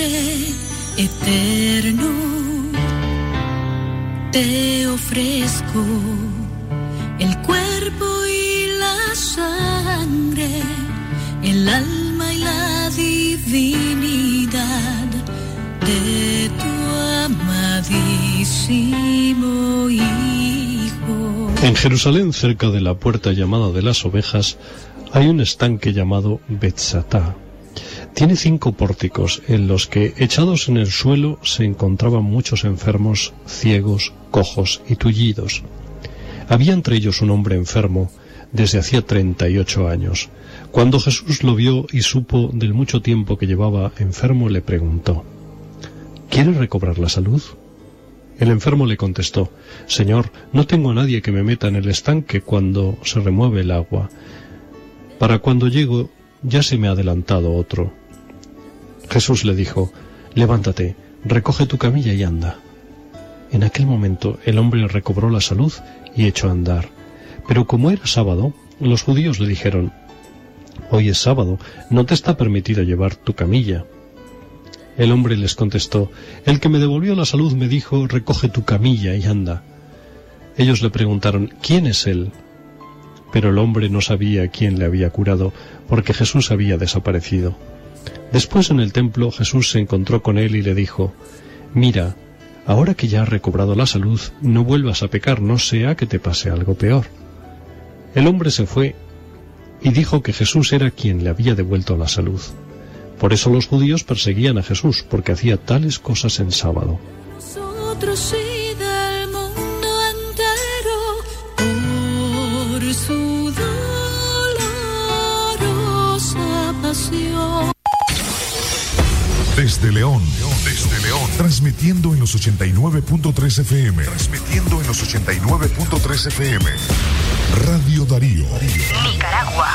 Padre eterno, te ofrezco el cuerpo y la sangre, el alma y la divinidad de tu amadísimo Hijo. En Jerusalén, cerca de la puerta llamada de las ovejas, hay un estanque llamado Betzatá. Tiene cinco pórticos en los que, echados en el suelo, se encontraban muchos enfermos, ciegos, cojos y tullidos. Había entre ellos un hombre enfermo desde hacía treinta y ocho años. Cuando Jesús lo vio y supo del mucho tiempo que llevaba enfermo, le preguntó, ¿Quieres recobrar la salud? El enfermo le contestó, Señor, no tengo a nadie que me meta en el estanque cuando se remueve el agua. Para cuando llego ya se me ha adelantado otro. Jesús le dijo, Levántate, recoge tu camilla y anda. En aquel momento el hombre recobró la salud y echó a andar. Pero como era sábado, los judíos le dijeron, Hoy es sábado, no te está permitido llevar tu camilla. El hombre les contestó, El que me devolvió la salud me dijo, Recoge tu camilla y anda. Ellos le preguntaron, ¿quién es él? Pero el hombre no sabía quién le había curado, porque Jesús había desaparecido. Después en el templo Jesús se encontró con él y le dijo, Mira, ahora que ya has recobrado la salud, no vuelvas a pecar, no sea que te pase algo peor. El hombre se fue y dijo que Jesús era quien le había devuelto la salud. Por eso los judíos perseguían a Jesús, porque hacía tales cosas en sábado. Desde León, desde León, transmitiendo en los 89.3 FM, transmitiendo en los 89.3 FM. Radio Darío. Nicaragua.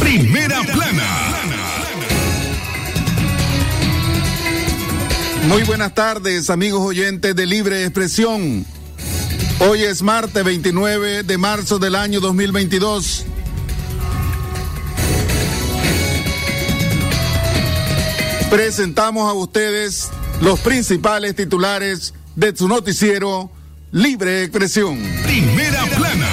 Primera plana. Muy buenas tardes, amigos oyentes de Libre Expresión. Hoy es martes 29 de marzo del año 2022. Presentamos a ustedes los principales titulares de su noticiero Libre Expresión. Primera plana.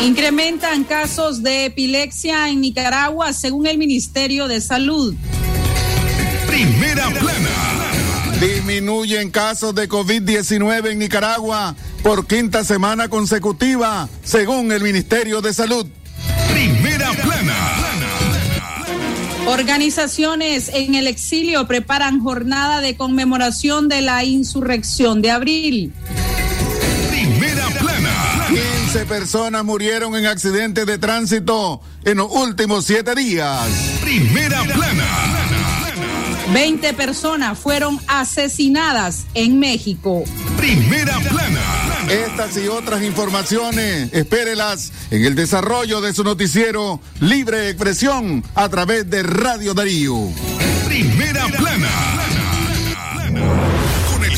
Incrementan casos de epilepsia en Nicaragua según el Ministerio de Salud. Primera plana. Disminuyen casos de COVID-19 en Nicaragua por quinta semana consecutiva, según el Ministerio de Salud. Organizaciones en el exilio preparan jornada de conmemoración de la insurrección de abril. Primera plana. 15 personas murieron en accidentes de tránsito en los últimos siete días. Primera plana. 20 personas fueron asesinadas en México. Primera plana. Estas y otras informaciones, espérelas en el desarrollo de su noticiero Libre Expresión a través de Radio Darío. Primera plana.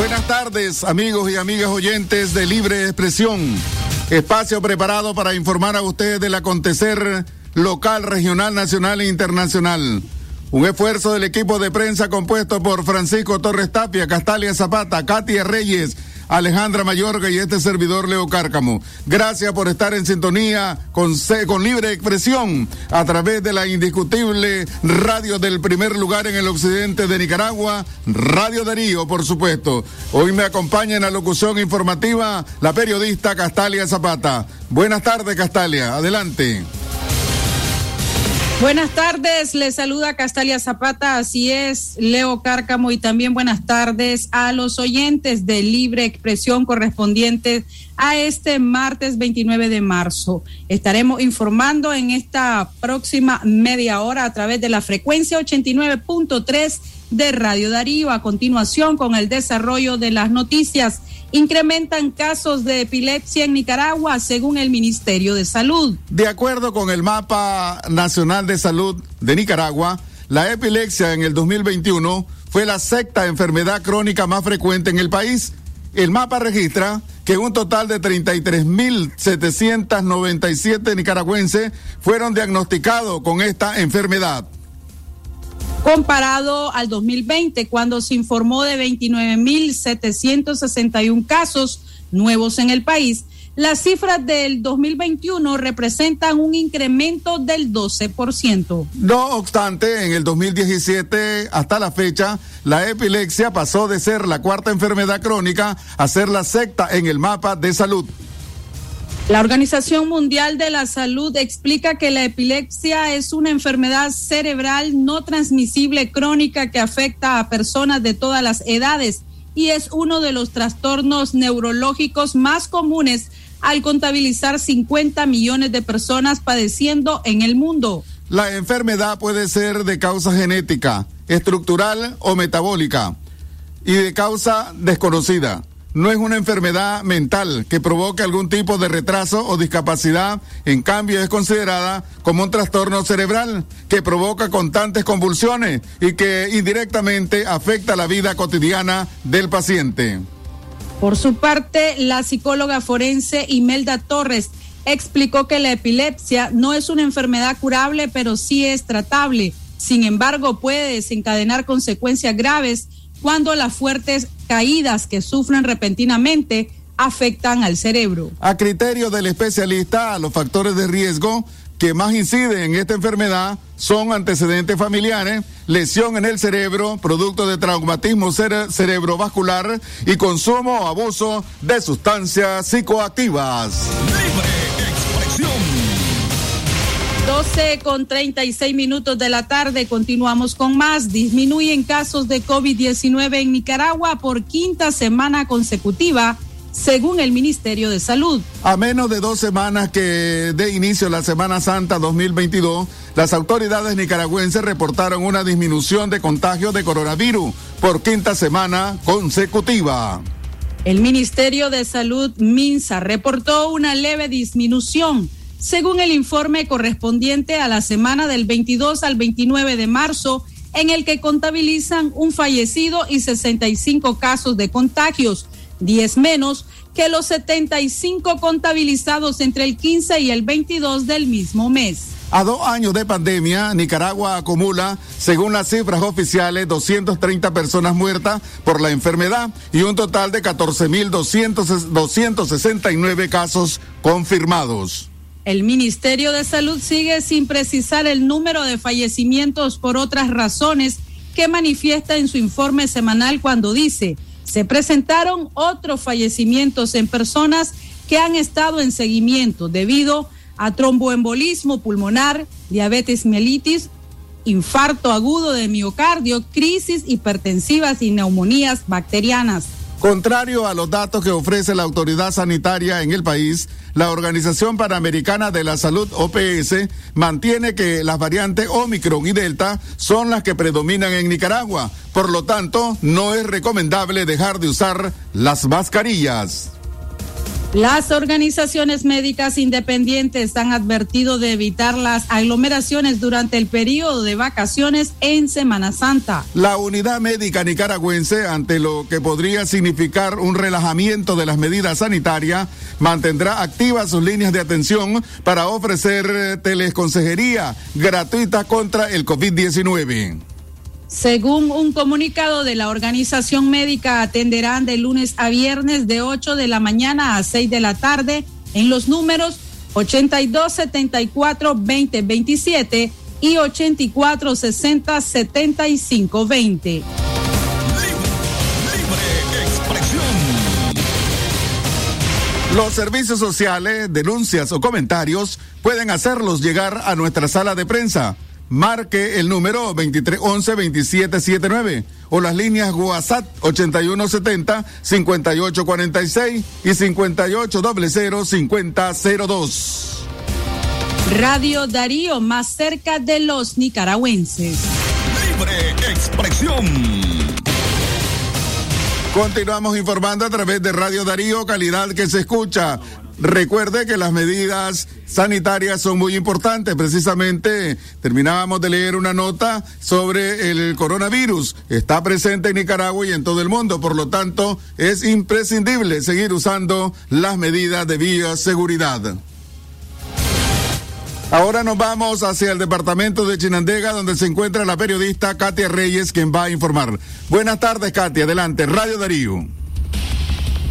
Buenas tardes, amigos y amigas oyentes de Libre Expresión. Espacio preparado para informar a ustedes del acontecer local, regional, nacional e internacional. Un esfuerzo del equipo de prensa compuesto por Francisco Torres Tapia, Castalia Zapata, Katia Reyes, Alejandra Mayorga y este servidor Leo Cárcamo. Gracias por estar en sintonía con, con libre expresión a través de la indiscutible radio del primer lugar en el occidente de Nicaragua, Radio Darío, por supuesto. Hoy me acompaña en la locución informativa la periodista Castalia Zapata. Buenas tardes, Castalia. Adelante. Buenas tardes, le saluda Castalia Zapata, así es, Leo Cárcamo y también buenas tardes a los oyentes de Libre Expresión correspondientes a este martes 29 de marzo. Estaremos informando en esta próxima media hora a través de la frecuencia 89.3 de Radio Darío. A continuación, con el desarrollo de las noticias, incrementan casos de epilepsia en Nicaragua, según el Ministerio de Salud. De acuerdo con el Mapa Nacional de Salud de Nicaragua, la epilepsia en el 2021 fue la sexta enfermedad crónica más frecuente en el país. El mapa registra que un total de 33.797 nicaragüenses fueron diagnosticados con esta enfermedad comparado al 2020, cuando se informó de 29.761 casos nuevos en el país. Las cifras del 2021 representan un incremento del 12%. No obstante, en el 2017 hasta la fecha, la epilepsia pasó de ser la cuarta enfermedad crónica a ser la sexta en el mapa de salud. La Organización Mundial de la Salud explica que la epilepsia es una enfermedad cerebral no transmisible crónica que afecta a personas de todas las edades y es uno de los trastornos neurológicos más comunes al contabilizar 50 millones de personas padeciendo en el mundo. La enfermedad puede ser de causa genética, estructural o metabólica y de causa desconocida no es una enfermedad mental que provoque algún tipo de retraso o discapacidad, en cambio es considerada como un trastorno cerebral que provoca constantes convulsiones y que indirectamente afecta la vida cotidiana del paciente. Por su parte, la psicóloga forense Imelda Torres explicó que la epilepsia no es una enfermedad curable, pero sí es tratable. Sin embargo, puede desencadenar consecuencias graves cuando las fuertes caídas que sufren repentinamente afectan al cerebro. A criterio del especialista, los factores de riesgo que más inciden en esta enfermedad son antecedentes familiares, lesión en el cerebro, producto de traumatismo cerebrovascular y consumo o abuso de sustancias psicoactivas. 12 con 36 minutos de la tarde. Continuamos con más. Disminuyen casos de COVID-19 en Nicaragua por quinta semana consecutiva según el Ministerio de Salud. A menos de dos semanas que de inicio la Semana Santa 2022, las autoridades nicaragüenses reportaron una disminución de contagios de coronavirus por quinta semana consecutiva. El Ministerio de Salud, MINSA, reportó una leve disminución según el informe correspondiente a la semana del 22 al 29 de marzo, en el que contabilizan un fallecido y 65 casos de contagios, 10 menos que los 75 contabilizados entre el 15 y el 22 del mismo mes. A dos años de pandemia, Nicaragua acumula, según las cifras oficiales, 230 personas muertas por la enfermedad y un total de 14.269 casos confirmados. El Ministerio de Salud sigue sin precisar el número de fallecimientos por otras razones que manifiesta en su informe semanal cuando dice, se presentaron otros fallecimientos en personas que han estado en seguimiento debido a tromboembolismo pulmonar, diabetes mellitus, infarto agudo de miocardio, crisis hipertensivas y neumonías bacterianas. Contrario a los datos que ofrece la autoridad sanitaria en el país, la Organización Panamericana de la Salud, OPS, mantiene que las variantes Omicron y Delta son las que predominan en Nicaragua. Por lo tanto, no es recomendable dejar de usar las mascarillas. Las organizaciones médicas independientes han advertido de evitar las aglomeraciones durante el periodo de vacaciones en Semana Santa. La unidad médica nicaragüense, ante lo que podría significar un relajamiento de las medidas sanitarias, mantendrá activas sus líneas de atención para ofrecer teleconsejería gratuita contra el COVID-19. Según un comunicado de la organización médica, atenderán de lunes a viernes de 8 de la mañana a 6 de la tarde en los números 82 74 20 27 y 84 60 75 20. Los servicios sociales, denuncias o comentarios pueden hacerlos llegar a nuestra sala de prensa marque el número 2311-2779 o las líneas WhatsApp 8170-5846 y 5800-5002. Radio Darío, más cerca de los nicaragüenses. Libre expresión. Continuamos informando a través de Radio Darío, calidad que se escucha. Recuerde que las medidas sanitarias son muy importantes. Precisamente terminábamos de leer una nota sobre el coronavirus. Está presente en Nicaragua y en todo el mundo. Por lo tanto, es imprescindible seguir usando las medidas de bioseguridad. Ahora nos vamos hacia el departamento de Chinandega, donde se encuentra la periodista Katia Reyes, quien va a informar. Buenas tardes, Katia. Adelante, Radio Darío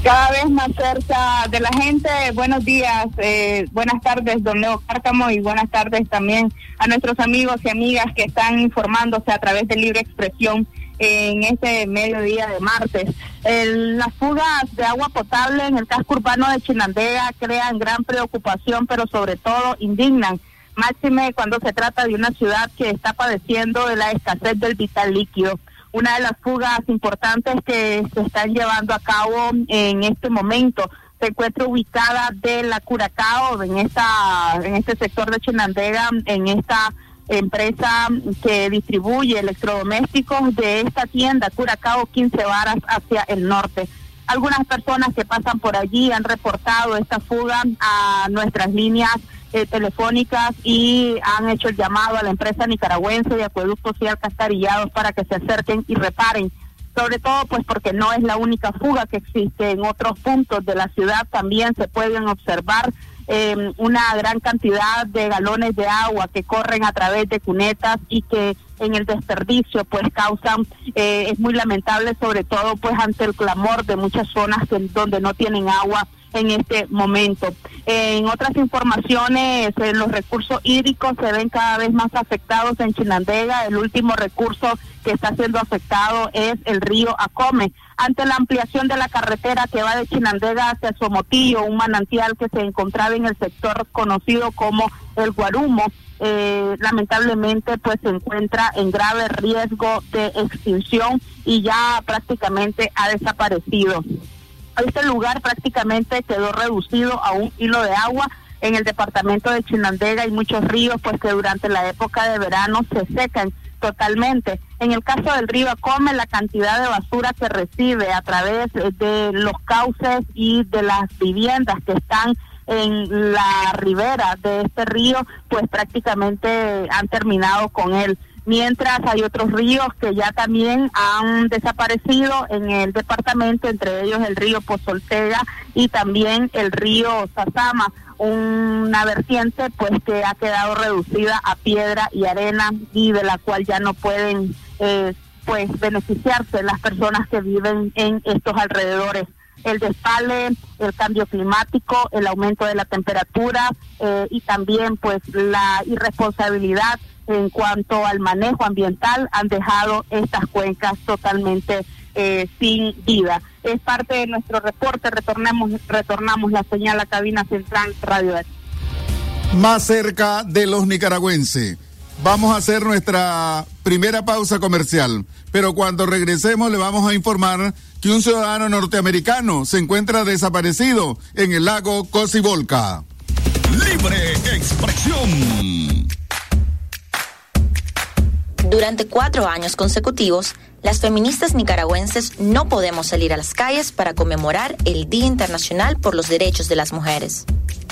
cada vez más cerca de la gente. Buenos días, eh, buenas tardes, don Leo Cárcamo, y buenas tardes también a nuestros amigos y amigas que están informándose a través de Libre Expresión en este mediodía de martes. las fugas de agua potable en el casco urbano de Chinandega crean gran preocupación, pero sobre todo indignan. Máxime cuando se trata de una ciudad que está padeciendo de la escasez del vital líquido una de las fugas importantes que se están llevando a cabo en este momento se encuentra ubicada de la Curacao en esta en este sector de Chinandega en esta empresa que distribuye electrodomésticos de esta tienda Curacao 15 varas hacia el norte. Algunas personas que pasan por allí han reportado esta fuga a nuestras líneas eh, telefónicas y han hecho el llamado a la empresa nicaragüense de acueductos y alcastarillados para que se acerquen y reparen. Sobre todo pues porque no es la única fuga que existe. En otros puntos de la ciudad también se pueden observar em, una gran cantidad de galones de agua que corren a través de cunetas y que en el desperdicio pues causan, eh, es muy lamentable sobre todo pues ante el clamor de muchas zonas donde no tienen agua en este momento. En otras informaciones, eh, los recursos hídricos se ven cada vez más afectados en Chinandega. El último recurso que está siendo afectado es el río Acome. Ante la ampliación de la carretera que va de Chinandega hacia Somotillo, un manantial que se encontraba en el sector conocido como el Guarumo, eh, lamentablemente pues se encuentra en grave riesgo de extinción y ya prácticamente ha desaparecido. Este lugar prácticamente quedó reducido a un hilo de agua. En el departamento de Chinandega hay muchos ríos pues que durante la época de verano se secan totalmente. En el caso del río Acome, la cantidad de basura que recibe a través de los cauces y de las viviendas que están en la ribera de este río, pues prácticamente han terminado con él mientras hay otros ríos que ya también han desaparecido en el departamento, entre ellos el río Pozoltega y también el río Sazama, una vertiente pues que ha quedado reducida a piedra y arena y de la cual ya no pueden eh, pues beneficiarse las personas que viven en estos alrededores el despale, el cambio climático, el aumento de la temperatura eh, y también pues la irresponsabilidad en cuanto al manejo ambiental han dejado estas cuencas totalmente eh, sin vida. Es parte de nuestro reporte, retornamos, retornamos la señal a cabina central Radio Más cerca de los nicaragüenses. Vamos a hacer nuestra primera pausa comercial, pero cuando regresemos le vamos a informar que un ciudadano norteamericano se encuentra desaparecido en el lago Cocibolca. Libre expresión. Durante cuatro años consecutivos, las feministas nicaragüenses no podemos salir a las calles para conmemorar el Día Internacional por los Derechos de las Mujeres.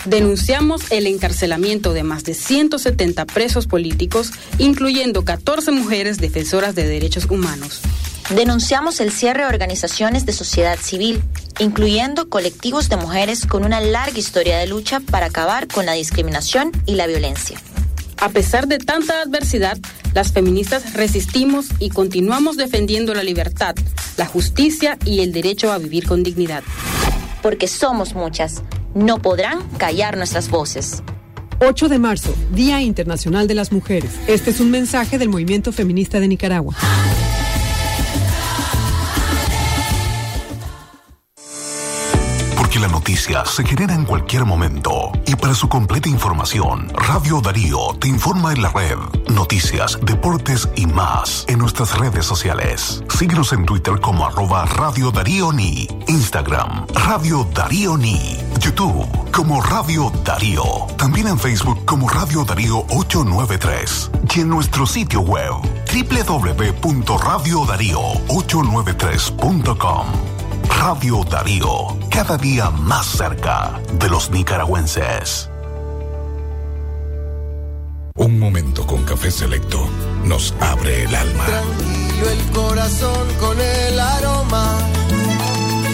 Denunciamos el encarcelamiento de más de 170 presos políticos, incluyendo 14 mujeres defensoras de derechos humanos. Denunciamos el cierre de organizaciones de sociedad civil, incluyendo colectivos de mujeres con una larga historia de lucha para acabar con la discriminación y la violencia. A pesar de tanta adversidad, las feministas resistimos y continuamos defendiendo la libertad, la justicia y el derecho a vivir con dignidad. Porque somos muchas, no podrán callar nuestras voces. 8 de marzo, Día Internacional de las Mujeres. Este es un mensaje del movimiento feminista de Nicaragua. porque la noticia se genera en cualquier momento. Y para su completa información, Radio Darío te informa en la red, noticias, deportes y más en nuestras redes sociales. Síguenos en Twitter como arroba Radio Darío Ni, Instagram Radio Darío Ni, YouTube como Radio Darío, también en Facebook como Radio Darío 893 y en nuestro sitio web www.radiodarío893.com. Radio Darío, cada día más cerca de los nicaragüenses. Un momento con café selecto nos abre el alma. Tranquilo el corazón con el aroma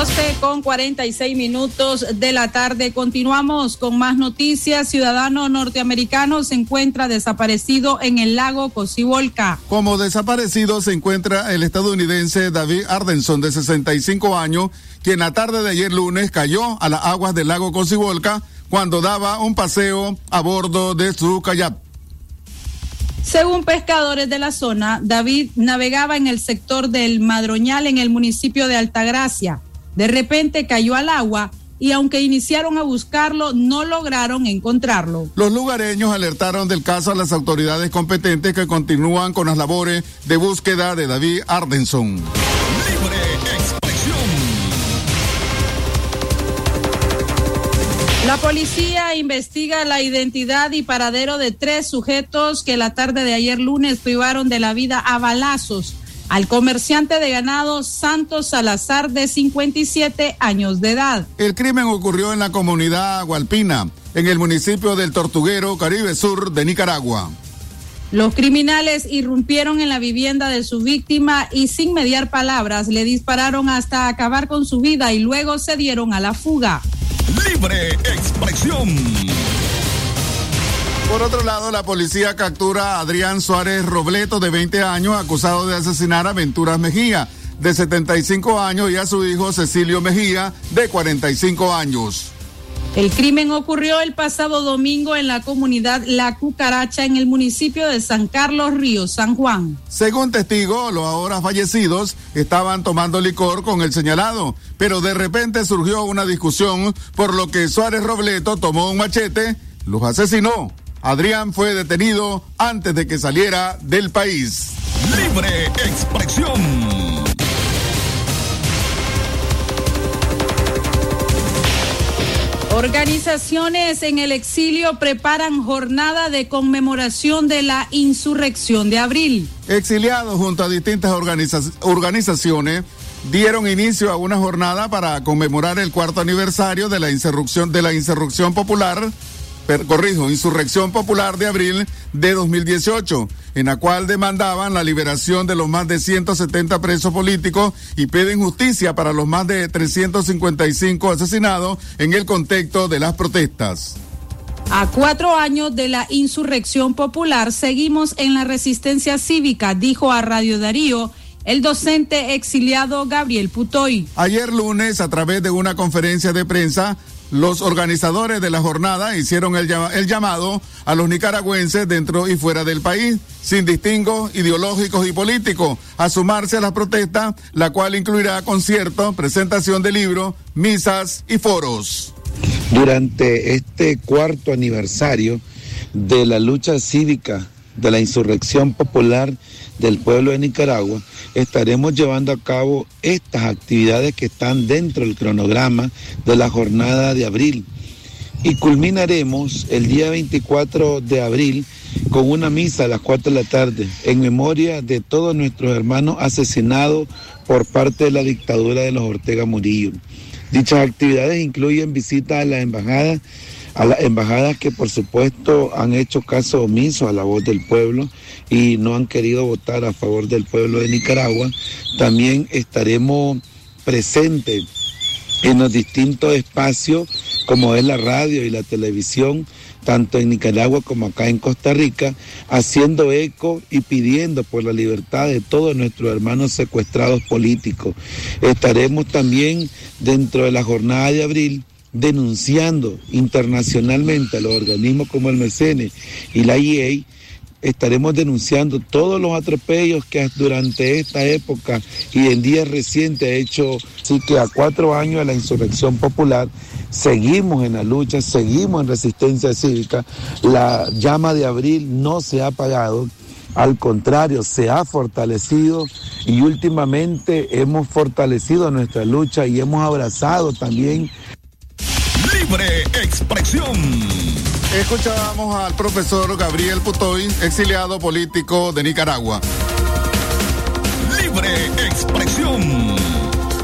12 con 46 minutos de la tarde. Continuamos con más noticias. Ciudadano norteamericano se encuentra desaparecido en el lago Cocibolca. Como desaparecido se encuentra el estadounidense David Ardenson, de 65 años, quien la tarde de ayer lunes cayó a las aguas del lago Cocibolca cuando daba un paseo a bordo de su kayak. Según pescadores de la zona, David navegaba en el sector del Madroñal en el municipio de Altagracia. De repente cayó al agua y aunque iniciaron a buscarlo, no lograron encontrarlo. Los lugareños alertaron del caso a las autoridades competentes que continúan con las labores de búsqueda de David Ardenson. Libre expresión. La policía investiga la identidad y paradero de tres sujetos que la tarde de ayer lunes privaron de la vida a balazos al comerciante de ganado Santos Salazar de 57 años de edad. El crimen ocurrió en la comunidad Gualpina, en el municipio del Tortuguero, Caribe Sur de Nicaragua. Los criminales irrumpieron en la vivienda de su víctima y sin mediar palabras le dispararon hasta acabar con su vida y luego se dieron a la fuga. Libre expresión. Por otro lado, la policía captura a Adrián Suárez Robleto, de 20 años, acusado de asesinar a Venturas Mejía, de 75 años, y a su hijo Cecilio Mejía, de 45 años. El crimen ocurrió el pasado domingo en la comunidad La Cucaracha, en el municipio de San Carlos Río, San Juan. Según testigos, los ahora fallecidos estaban tomando licor con el señalado, pero de repente surgió una discusión, por lo que Suárez Robleto tomó un machete, los asesinó. Adrián fue detenido antes de que saliera del país. Libre expresión. Organizaciones en el exilio preparan jornada de conmemoración de la insurrección de abril. Exiliados junto a distintas organiza organizaciones dieron inicio a una jornada para conmemorar el cuarto aniversario de la insurrección de la insurrección popular corrijo, Insurrección Popular de abril de 2018, en la cual demandaban la liberación de los más de 170 presos políticos y piden justicia para los más de 355 asesinados en el contexto de las protestas. A cuatro años de la insurrección popular seguimos en la resistencia cívica, dijo a Radio Darío el docente exiliado Gabriel Putoy. Ayer lunes, a través de una conferencia de prensa, los organizadores de la jornada hicieron el, llamado a los nicaragüenses dentro y fuera del país, sin distingos ideológicos y políticos, a sumarse a la protesta, la cual incluirá conciertos, presentación de libros, misas y foros. Durante este cuarto aniversario de la lucha cívica de la insurrección popular del pueblo de Nicaragua, estaremos llevando a cabo estas actividades que están dentro del cronograma de la jornada de abril. Y culminaremos el día 24 de abril con una misa a las 4 de la tarde en memoria de todos nuestros hermanos asesinados por parte de la dictadura de los Ortega Murillo. Dichas actividades incluyen visitas a la embajada a las embajadas que por supuesto han hecho caso omiso a la voz del pueblo y no han querido votar a favor del pueblo de Nicaragua. También estaremos presentes en los distintos espacios como es la radio y la televisión, tanto en Nicaragua como acá en Costa Rica, haciendo eco y pidiendo por la libertad de todos nuestros hermanos secuestrados políticos. Estaremos también dentro de la jornada de abril denunciando internacionalmente a los organismos como el MECENE y la IEI, estaremos denunciando todos los atropellos que durante esta época y en días recientes ha hecho, así que a cuatro años de la insurrección popular, seguimos en la lucha, seguimos en resistencia cívica, la llama de abril no se ha apagado, al contrario, se ha fortalecido y últimamente hemos fortalecido nuestra lucha y hemos abrazado también Libre Expresión. Escuchábamos al profesor Gabriel Putoy, exiliado político de Nicaragua. Libre Expresión.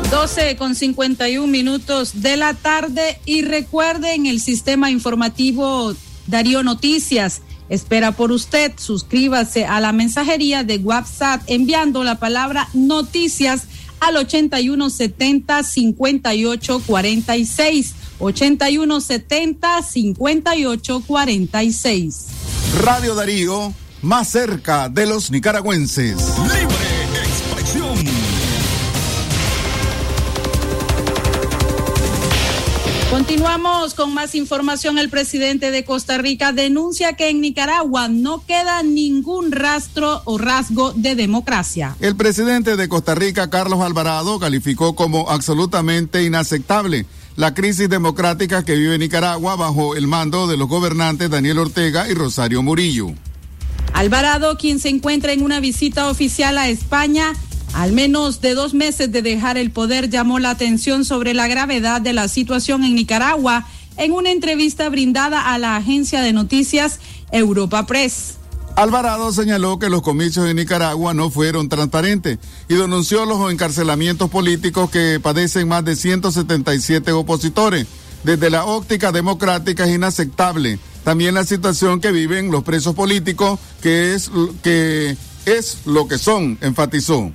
12 con 51 minutos de la tarde y recuerden el sistema informativo Darío Noticias. Espera por usted, suscríbase a la mensajería de WhatsApp enviando la palabra noticias al 8170 5846. 8170 5846. Radio Darío, más cerca de los nicaragüenses. Libre expresión. Continuamos con más información. El presidente de Costa Rica denuncia que en Nicaragua no queda ningún rastro o rasgo de democracia. El presidente de Costa Rica, Carlos Alvarado, calificó como absolutamente inaceptable la crisis democrática que vive Nicaragua bajo el mando de los gobernantes Daniel Ortega y Rosario Murillo. Alvarado, quien se encuentra en una visita oficial a España, al menos de dos meses de dejar el poder, llamó la atención sobre la gravedad de la situación en Nicaragua en una entrevista brindada a la agencia de noticias Europa Press. Alvarado señaló que los comicios en Nicaragua no fueron transparentes y denunció los encarcelamientos políticos que padecen más de 177 opositores. Desde la óptica democrática es inaceptable. También la situación que viven los presos políticos, que es, que es lo que son, enfatizó.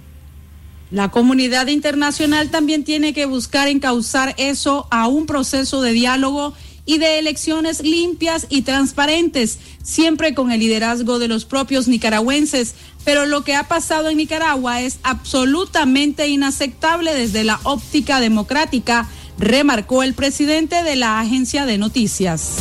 La comunidad internacional también tiene que buscar encauzar eso a un proceso de diálogo y de elecciones limpias y transparentes, siempre con el liderazgo de los propios nicaragüenses. Pero lo que ha pasado en Nicaragua es absolutamente inaceptable desde la óptica democrática, remarcó el presidente de la agencia de noticias.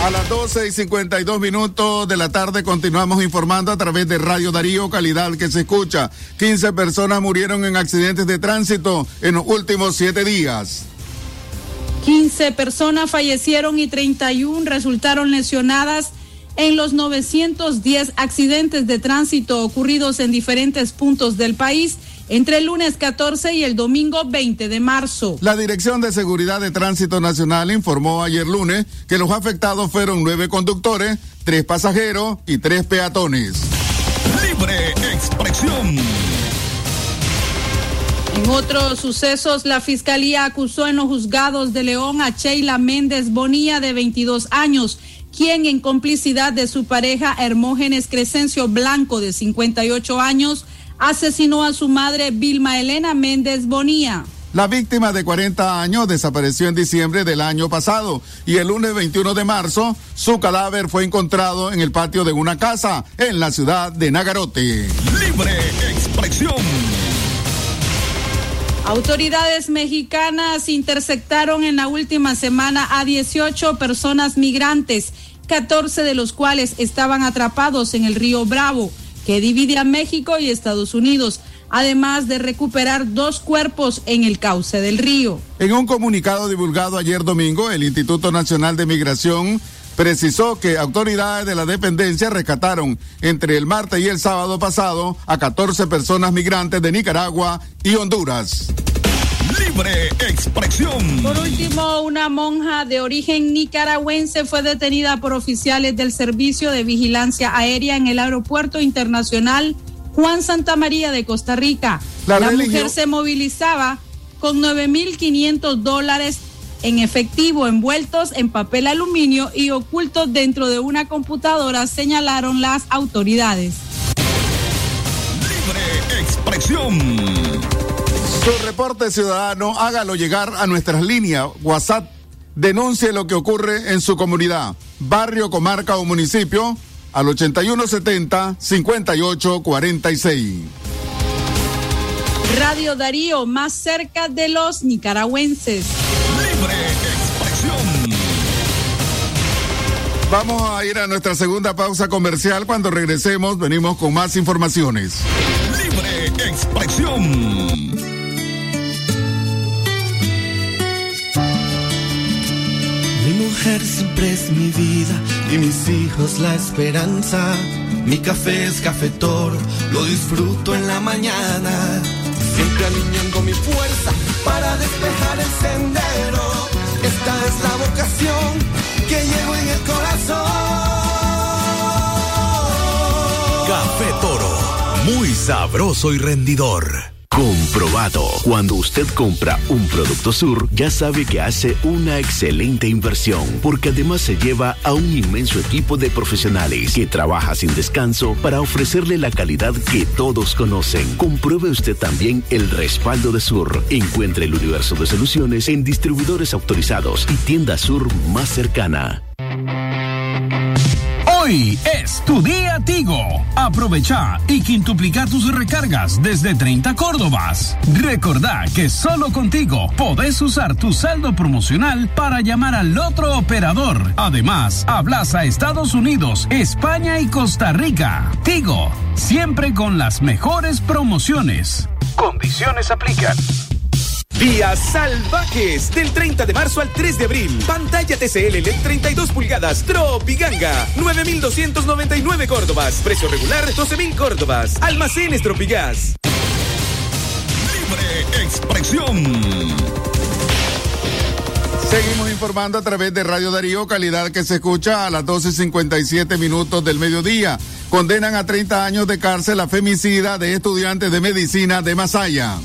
A las 12 y 52 minutos de la tarde continuamos informando a través de Radio Darío, calidad que se escucha. 15 personas murieron en accidentes de tránsito en los últimos siete días. 15 personas fallecieron y 31 resultaron lesionadas en los 910 accidentes de tránsito ocurridos en diferentes puntos del país entre el lunes 14 y el domingo 20 de marzo. La Dirección de Seguridad de Tránsito Nacional informó ayer lunes que los afectados fueron nueve conductores, tres pasajeros y tres peatones. Libre expresión. En otros sucesos, la Fiscalía acusó en los juzgados de León a Sheila Méndez Bonilla, de 22 años, quien en complicidad de su pareja Hermógenes Crescencio Blanco, de 58 años, asesinó a su madre Vilma Elena Méndez Bonía. La víctima de 40 años desapareció en diciembre del año pasado y el lunes 21 de marzo su cadáver fue encontrado en el patio de una casa en la ciudad de Nagarote. Libre expresión. Autoridades mexicanas interceptaron en la última semana a 18 personas migrantes, 14 de los cuales estaban atrapados en el río Bravo, que divide a México y Estados Unidos además de recuperar dos cuerpos en el cauce del río. En un comunicado divulgado ayer domingo, el Instituto Nacional de Migración precisó que autoridades de la dependencia rescataron entre el martes y el sábado pasado a 14 personas migrantes de Nicaragua y Honduras. Libre expresión. Por último, una monja de origen nicaragüense fue detenida por oficiales del Servicio de Vigilancia Aérea en el Aeropuerto Internacional Juan Santa María de Costa Rica. La, mujer se movilizaba con 9.500 dólares en efectivo envueltos en papel aluminio y ocultos dentro de una computadora, señalaron las autoridades. Libre expresión. Su reporte ciudadano, hágalo llegar a nuestras líneas WhatsApp. Denuncie lo que ocurre en su comunidad, barrio, comarca o municipio al 8170-5846. Radio Darío, más cerca de los nicaragüenses. Libre expresión. Vamos a ir a nuestra segunda pausa comercial. Cuando regresemos, venimos con más informaciones. Libre expresión. Mujer siempre es mi vida y mis hijos la esperanza. Mi café es cafetor, lo disfruto en la mañana. Siempre alineando mi fuerza para despejar el sendero. Esta es la vocación que llevo en el corazón. Café Toro, muy sabroso y rendidor. Comprobado. Cuando usted compra un producto Sur, ya sabe que hace una excelente inversión, porque además se lleva a un inmenso equipo de profesionales que trabaja sin descanso para ofrecerle la calidad que todos conocen. Compruebe usted también el respaldo de Sur. Encuentre el universo de soluciones en distribuidores autorizados y tienda Sur más cercana. Hoy es tu día Tigo. Aprovecha y quintuplica tus recargas desde 30 Córdobas. Recordá que solo contigo podés usar tu saldo promocional para llamar al otro operador. Además, hablas a Estados Unidos, España y Costa Rica. Tigo, siempre con las mejores promociones. Condiciones aplican. Días salvajes del 30 de marzo al 3 de abril. Pantalla TCL LED 32 pulgadas Tropiganga 9299 Córdobas. Precio regular 12000 Córdobas. Almacenes Tropigas. Libre expresión. Seguimos informando a través de Radio Darío, calidad que se escucha a las 12.57 minutos del mediodía. Condenan a 30 años de cárcel a femicida de estudiantes de medicina de Masaya.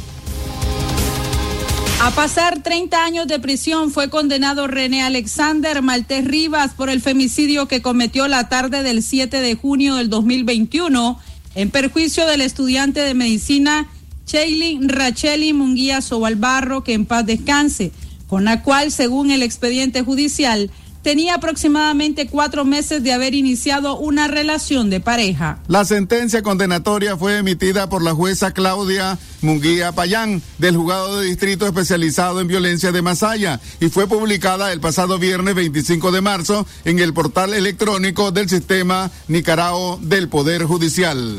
A pasar 30 años de prisión fue condenado René Alexander Maltés Rivas por el femicidio que cometió la tarde del 7 de junio del 2021 en perjuicio del estudiante de medicina Cheilin Racheli Munguía Sobalbarro, que en paz descanse, con la cual, según el expediente judicial, tenía aproximadamente cuatro meses de haber iniciado una relación de pareja. La sentencia condenatoria fue emitida por la jueza Claudia Munguía Payán del juzgado de distrito especializado en violencia de Masaya y fue publicada el pasado viernes 25 de marzo en el portal electrónico del sistema Nicaragua del Poder Judicial.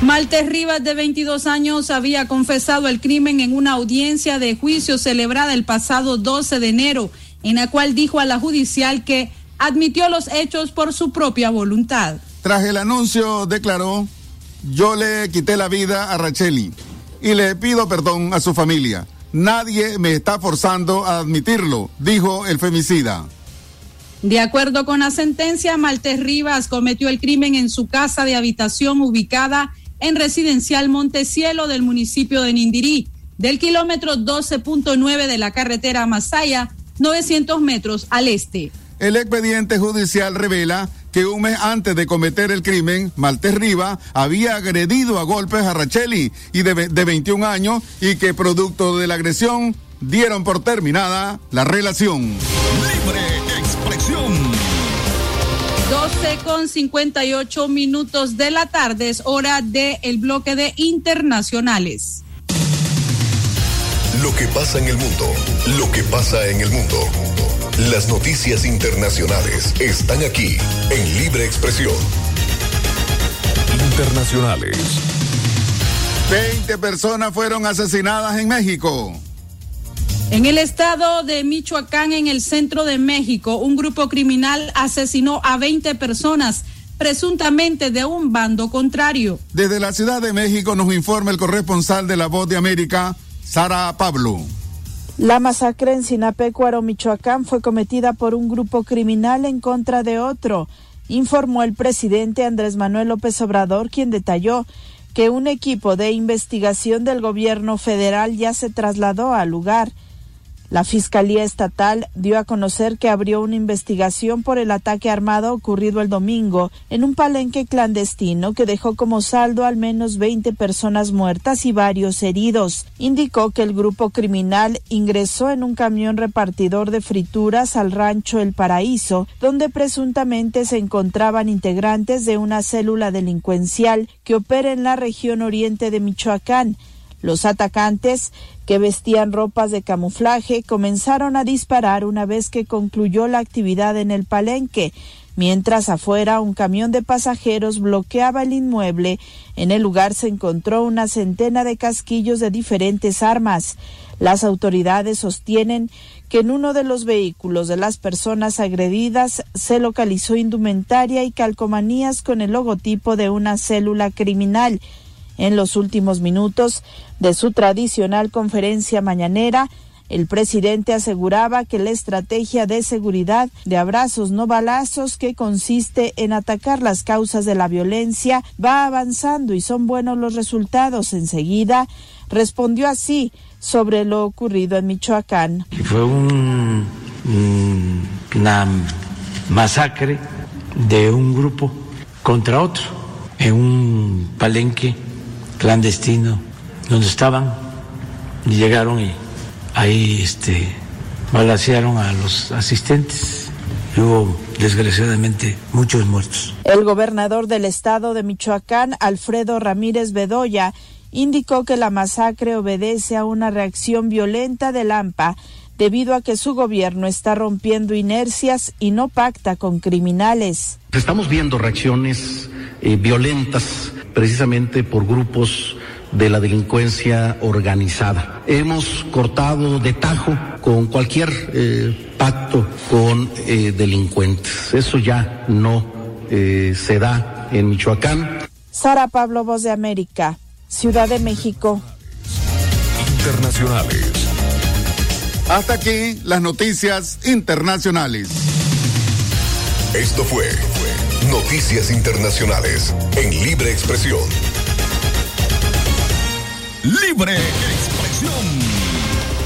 Maltes Rivas, de 22 años, había confesado el crimen en una audiencia de juicio celebrada el pasado 12 de enero en la cual dijo a la judicial que admitió los hechos por su propia voluntad. Tras el anuncio declaró, yo le quité la vida a Racheli y le pido perdón a su familia. Nadie me está forzando a admitirlo, dijo el femicida. De acuerdo con la sentencia, Maltés Rivas cometió el crimen en su casa de habitación ubicada en Residencial Montecielo del municipio de Nindirí, del kilómetro 12.9 de la carretera Masaya 900 metros al este. El expediente judicial revela que un mes antes de cometer el crimen, Maltés Riva había agredido a golpes a Racheli y de, de 21 años y que producto de la agresión dieron por terminada la relación. Libre expresión. 12 con 58 minutos de la tarde es hora del el bloque de internacionales. Lo que pasa en el mundo, lo que pasa en el mundo. Las noticias internacionales están aquí en Libre Expresión. Internacionales. 20 personas fueron asesinadas en México. En el estado de Michoacán, en el centro de México, un grupo criminal asesinó a 20 personas, presuntamente de un bando contrario. Desde la Ciudad de México nos informa el corresponsal de La Voz de América, Sara Pablo. La masacre en Sinapecuaro, Michoacán, fue cometida por un grupo criminal en contra de otro, informó el presidente Andrés Manuel López Obrador, quien detalló que un equipo de investigación del gobierno federal ya se trasladó al lugar. La Fiscalía Estatal dio a conocer que abrió una investigación por el ataque armado ocurrido el domingo en un palenque clandestino que dejó como saldo al menos 20 personas muertas y varios heridos. Indicó que el grupo criminal ingresó en un camión repartidor de frituras al rancho El Paraíso, donde presuntamente se encontraban integrantes de una célula delincuencial que opera en la región oriente de Michoacán. Los atacantes, que vestían ropas de camuflaje, comenzaron a disparar una vez que concluyó la actividad en el palenque, mientras afuera un camión de pasajeros bloqueaba el inmueble. En el lugar se encontró una centena de casquillos de diferentes armas. Las autoridades sostienen que en uno de los vehículos de las personas agredidas se localizó indumentaria y calcomanías con el logotipo de una célula criminal. En los últimos minutos de su tradicional conferencia mañanera, el presidente aseguraba que la estrategia de seguridad de abrazos no balazos que consiste en atacar las causas de la violencia va avanzando y son buenos los resultados. Enseguida respondió así sobre lo ocurrido en Michoacán. Fue un, una masacre de un grupo contra otro en un palenque clandestino donde estaban y llegaron y ahí este balacearon a los asistentes y hubo desgraciadamente muchos muertos. El gobernador del estado de Michoacán, Alfredo Ramírez Bedoya, indicó que la masacre obedece a una reacción violenta del AMPA debido a que su gobierno está rompiendo inercias y no pacta con criminales. Estamos viendo reacciones eh, violentas precisamente por grupos de la delincuencia organizada. Hemos cortado de tajo con cualquier eh, pacto con eh, delincuentes. Eso ya no eh, se da en Michoacán. Sara Pablo, Voz de América, Ciudad de México. Internacionales. Hasta aquí las noticias internacionales. Esto fue Noticias Internacionales en Libre Expresión. Libre Expresión.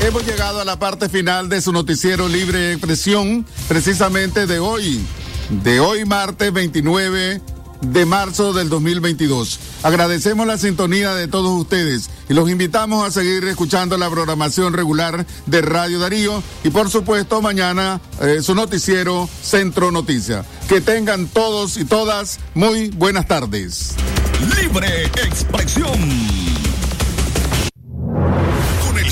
Hemos llegado a la parte final de su noticiero Libre Expresión, precisamente de hoy, de hoy martes 29 de marzo del 2022. Agradecemos la sintonía de todos ustedes y los invitamos a seguir escuchando la programación regular de Radio Darío y por supuesto mañana eh, su noticiero Centro Noticia. Que tengan todos y todas muy buenas tardes. Libre Expresión.